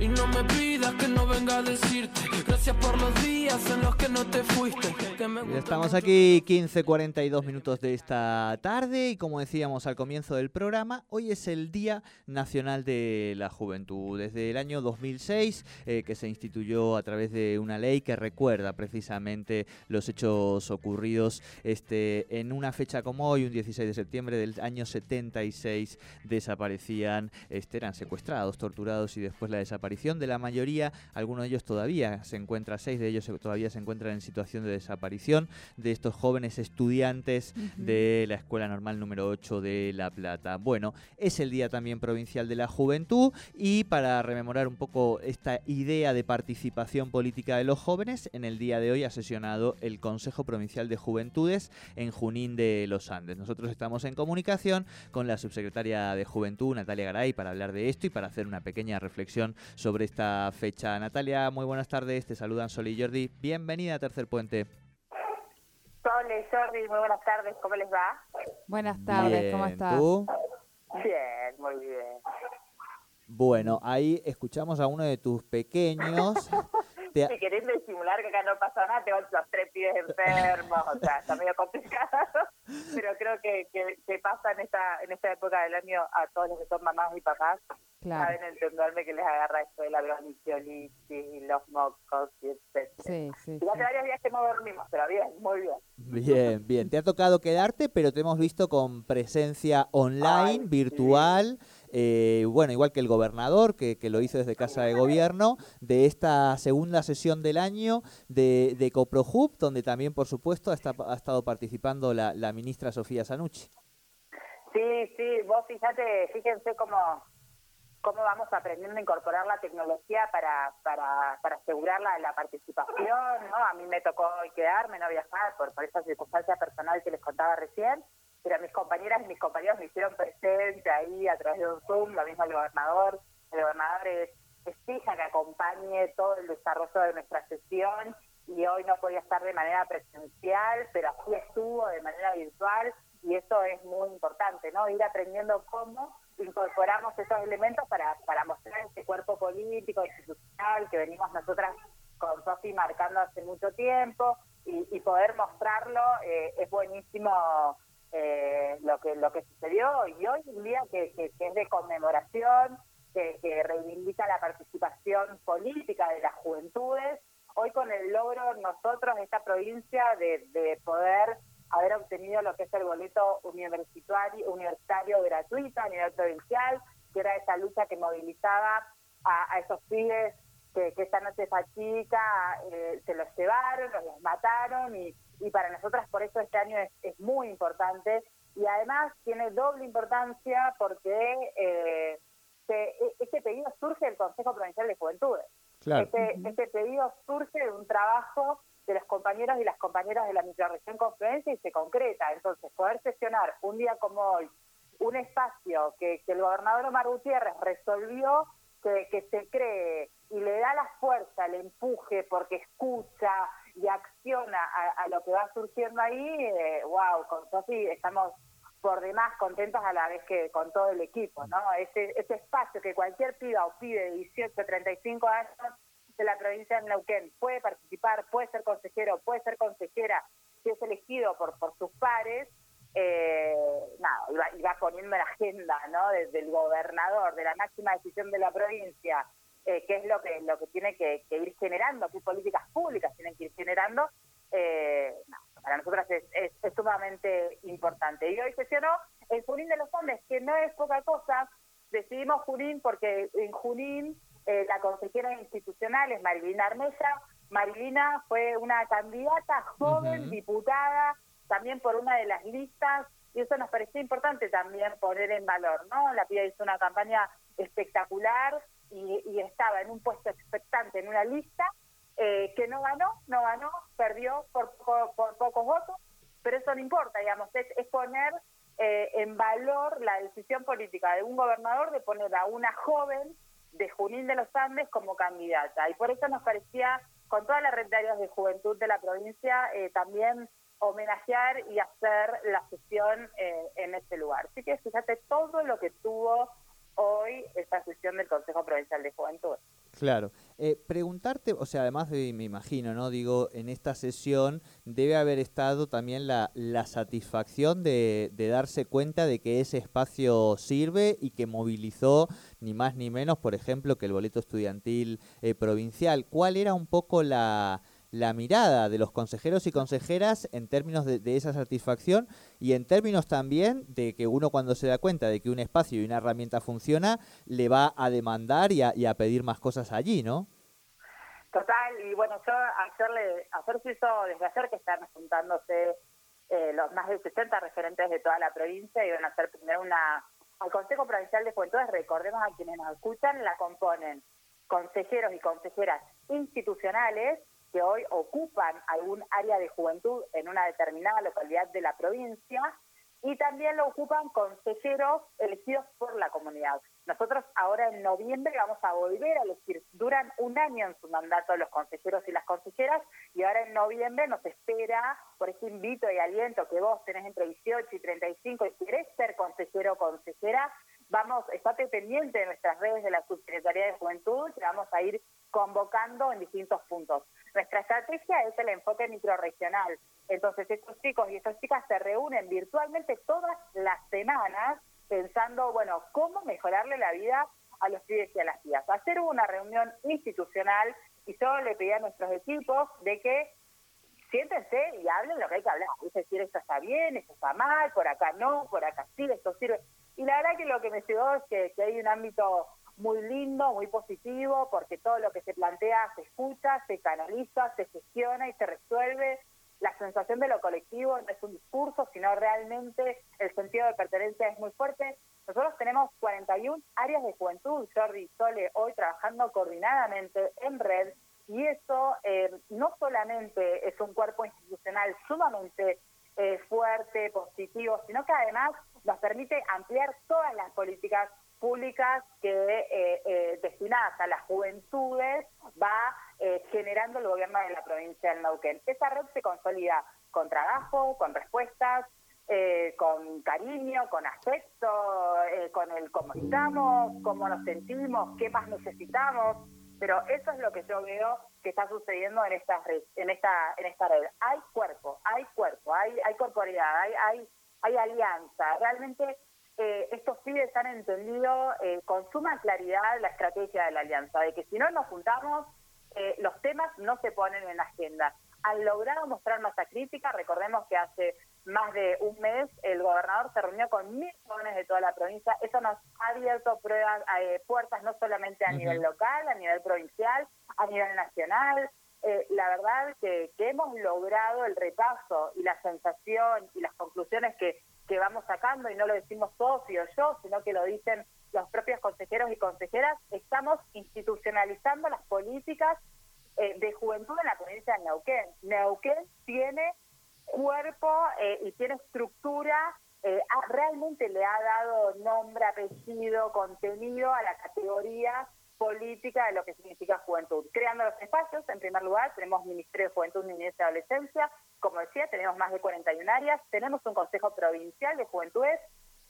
Y no me pidas que no venga a decirte gracias por los días en los que no te fuiste. Estamos aquí 15.42 minutos de esta tarde y como decíamos al comienzo del programa, hoy es el Día Nacional de la Juventud. Desde el año 2006 eh, que se instituyó a través de una ley que recuerda precisamente los hechos ocurridos este, en una fecha como hoy, un 16 de septiembre del año 76, desaparecían, este, eran secuestrados, torturados y después la desaparición de la mayoría, algunos de ellos todavía se encuentran, seis de ellos todavía se encuentran en situación de desaparición, de estos jóvenes estudiantes de la Escuela Normal número 8 de La Plata. Bueno, es el Día también Provincial de la Juventud y para rememorar un poco esta idea de participación política de los jóvenes, en el día de hoy ha sesionado el Consejo Provincial de Juventudes en Junín de los Andes. Nosotros estamos en comunicación con la subsecretaria de Juventud, Natalia Garay, para hablar de esto y para hacer una pequeña reflexión sobre esta fecha. Natalia, muy buenas tardes, te saludan Sol y Jordi. Bienvenida a Tercer Puente. Sol y Jordi, muy buenas tardes, ¿cómo les va? Buenas tardes, ¿cómo estás? ¿tú? Bien, muy bien. Bueno, ahí escuchamos a uno de tus pequeños. Te- Si querés disimular que acá no pasa nada, tengo los tres pibes enfermos, o sea, está medio complicado, pero creo que, que, que pasa en esta, en esta época del año a todos los que son mamás y papás, Claro, saben entenderme que les agarra esto de la bronquiolitis y los mocos y etcétera. sí, sí. Y hace sí. varios días que no dormimos, pero bien, muy bien. Bien, bien. Te ha tocado quedarte, pero te hemos visto con presencia online, Ay, virtual. Eh, bueno, igual que el gobernador, que, lo hizo desde Casa de Gobierno, de esta segunda sesión del año de, de Coprohub, donde también, por supuesto, ha, esta- ha estado participando la, la ministra Sofía Sanucci. Sí, sí, vos fíjate, fíjense cómo, cómo vamos aprendiendo a incorporar la tecnología para, para, para asegurar la, la participación, ¿no? A mí me tocó quedarme, no viajar, por, por esa circunstancia personal que les contaba recién, mis compañeras y mis compañeros me hicieron presente ahí a través de un Zoom, lo mismo el gobernador, el gobernador es, fija que acompañe todo el desarrollo de nuestra sesión y hoy no podía estar de manera presencial, pero así estuvo de manera virtual y eso es muy importante, ¿no? Ir aprendiendo cómo incorporamos esos elementos para, para mostrar este cuerpo político, institucional que venimos nosotras con Sofi marcando hace mucho tiempo y, y poder mostrarlo eh, es buenísimo eh, lo que lo que sucedió y hoy un día que, es de conmemoración, que, reivindica la participación política de las juventudes, hoy con el logro nosotros, esta provincia, de, de poder haber obtenido lo que es el boleto universitario, gratuito a nivel provincial, que era esa lucha que movilizaba a, esos pibes que, que esta noche esa chica eh, se los llevaron, los mataron y, y para nosotras por eso este año es, es muy importante y además tiene doble importancia porque eh, se- e- este pedido surge del Consejo Provincial de Juventudes. Este, este pedido surge de un trabajo de los compañeros y las compañeras de la microrregión Confluencia y se concreta. Entonces, poder sesionar un día como hoy un espacio que, que el gobernador Omar Gutiérrez resolvió que, que se cree y le da la fuerza, el empuje, porque escucha y acciona a, a lo que va surgiendo ahí, eh, wow, con Sofi estamos por demás contentos a la vez que con todo el equipo, ¿no? Ese, ese espacio que cualquier piba o pibe de 18, 35 años de la provincia de Neuquén puede participar, puede ser consejero, puede ser consejera, si es elegido por, por sus pares, eh, nada, iba, iba poniendo en agenda, ¿no? Desde el gobernador, de la máxima decisión de la provincia, eh, qué es lo que lo que tiene que, que ir generando, qué políticas públicas tienen que ir generando, eh, no, para nosotras es, es, es sumamente importante. Y hoy sesionó el Junín de los Andes, que no es poca cosa, decidimos Junín porque en Junín eh, la consejera institucional es Marilina Armella. Marilina fue una candidata joven, diputada, también por una de las listas, y eso nos pareció importante también poner en valor, ¿no? La piba hizo una campaña espectacular y, y estaba en un puesto expectante en una lista eh, que no ganó, no ganó, perdió por, poco- por pocos votos, pero eso no importa, digamos, es, es poner eh, en valor la decisión política de un gobernador de poner a una joven de Junín de los Andes como candidata. Y por eso nos parecía, con toda la red de áreas de juventud de la provincia, eh, también homenajear y hacer la sesión eh, en este lugar. Así que fíjate todo lo que tuvo hoy esta sesión del Consejo Provincial de Juventud. Claro. Eh, preguntarte, o sea, además de, me imagino, ¿no? Digo, en esta sesión debe haber estado también la, la satisfacción de, darse cuenta de que ese espacio sirve y que movilizó ni más ni menos, por ejemplo, que el boleto estudiantil eh, provincial. ¿Cuál era un poco la, la mirada de los consejeros y consejeras en términos de, esa satisfacción y en términos también de que uno cuando se da cuenta de que un espacio y una herramienta funciona, le va a demandar y a, y a pedir más cosas allí, ¿no? Total, y bueno, yo hacerle, hacer se hizo desde ayer que están juntándose eh, los más de 60 referentes de toda la provincia y van a hacer primero una... Al Consejo Provincial de Juventudes, recordemos a quienes nos escuchan, la componen consejeros y consejeras institucionales que hoy ocupan algún área de juventud en una determinada localidad de la provincia y también lo ocupan consejeros elegidos por la comunidad. Nosotros ahora en noviembre vamos a volver a elegir, duran un año en su mandato los consejeros y las consejeras y ahora en noviembre nos espera por ese invito y aliento que vos tenés entre 18 y 35 y querés ser consejero o consejera, vamos, estate pendiente de nuestras redes de la Subsecretaría de Juventud, que vamos a ir convocando en distintos puntos. Nuestra estrategia es el enfoque microregional. Entonces, estos chicos y estas chicas se reúnen virtualmente todas las semanas pensando, bueno, cómo mejorarle la vida a los pibes y a las tías. Hacer una reunión institucional y yo le pedí a nuestros equipos de que siéntense y hablen lo que hay que hablar. Es decir, esto está bien, esto está mal, por acá no, por acá sí, esto sirve. Y la verdad que lo que me llegó es que, que hay un ámbito muy lindo, muy positivo, porque todo lo que se plantea se escucha, se canaliza, se gestiona y se resuelve. La sensación de lo colectivo no es un discurso, sino realmente el sentido de pertenencia es muy fuerte. Nosotros tenemos 41 áreas de juventud, Jordi y Sole, hoy trabajando coordinadamente en red, y eso eh, no solamente es un cuerpo institucional sumamente eh, fuerte, positivo, sino que además nos permite ampliar todas las políticas públicas que eh, eh, destinadas a las juventudes va eh, generando el gobierno de la provincia del Neuquén. Esa red se consolida con trabajo, con respuestas, eh, con cariño, con afecto, con el cómo estamos, cómo nos sentimos, qué más necesitamos. Pero eso es lo que yo veo que está sucediendo en esta red, en esta, en esta red. Hay cuerpo, hay cuerpo, hay, hay corporidad, hay, hay, hay alianza. Realmente eh, estos pibes han entendido eh, con suma claridad la estrategia de la alianza, de que si no nos juntamos, eh, los temas no se ponen en la agenda. Han logrado mostrar masa crítica, recordemos que hace más de un mes el gobernador se reunió con mil jóvenes de toda la provincia, eso nos ha abierto pruebas, eh, puertas no solamente a uh -huh. nivel local, a nivel provincial, a nivel nacional, eh, la verdad que, que, hemos logrado el repaso y la sensación y las conclusiones que, que vamos sacando, y no lo decimos Sofía o yo, sino que lo dicen los propios consejeros y consejeras, estamos institucionalizando las políticas eh, de juventud en la provincia de Neuquén. Neuquén tiene cuerpo eh, y tiene estructura, eh, realmente le ha dado nombre, apellido, contenido a la categoría política de lo que significa juventud. Creando los espacios, en primer lugar, tenemos Ministerio de Juventud, Niñez y Adolescencia, como decía, tenemos más de 41 áreas, tenemos un Consejo Provincial de Juventudes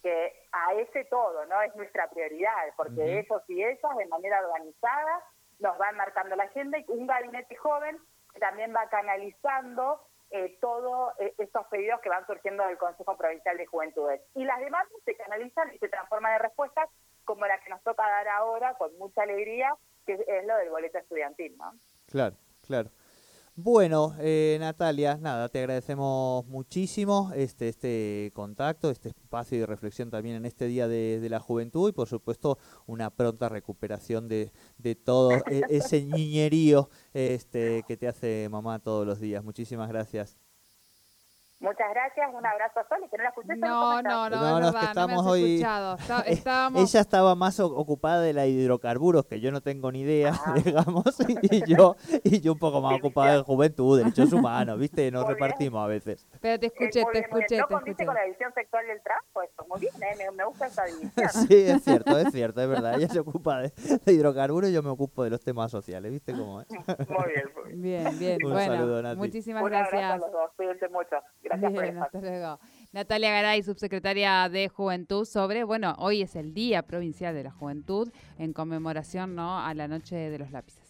que a ese todo, ¿no? Es nuestra prioridad, porque uh -huh. ellos y ellas, de manera organizada, nos van marcando la agenda y un gabinete joven que también va canalizando eh, todos eh, estos pedidos que van surgiendo del Consejo Provincial de Juventudes. Y las demandas se canalizan y se transforman en respuestas como la que nos toca dar ahora con mucha alegría, que es lo del boleto estudiantil, ¿no? Claro, claro. Bueno, eh, Natalia, nada, te agradecemos muchísimo este, este contacto, este espacio de reflexión también en este Día de, de la Juventud y por supuesto una pronta recuperación de, de todo e, ese niñerío este, que te hace mamá todos los días. Muchísimas gracias. Muchas gracias, un abrazo a Soli, que no la escuché. No, no, no, no, no, es que estamos no hoy... Está, estábamos... Ella estaba más ocupada de la hidrocarburos, que yo no tengo ni idea, ah. digamos, y, y, yo y yo un poco más ocupada de juventud, derechos humanos, ¿viste? Nos muy repartimos bien. a veces. Pero te escuché, eh, te escuché, ¿No escuché. con la división sexual del trabajo? Eso, muy bien, ¿eh? me, me gusta esa división. sí, es cierto, es cierto, es verdad. Ella se ocupa de, de hidrocarburos y yo me ocupo de los temas sociales, ¿viste cómo es? muy bien, muy bien. Bien, bien. Un bueno, saludo, Nati. muchísimas un gracias. Un abrazo a los dos, cuídense mucho. Gracias bien, por hasta luego. Natalia Garay, subsecretaria de Juventud, sobre, bueno, hoy es el Día Provincial de la Juventud en conmemoración ¿no? a la Noche de los Lápices.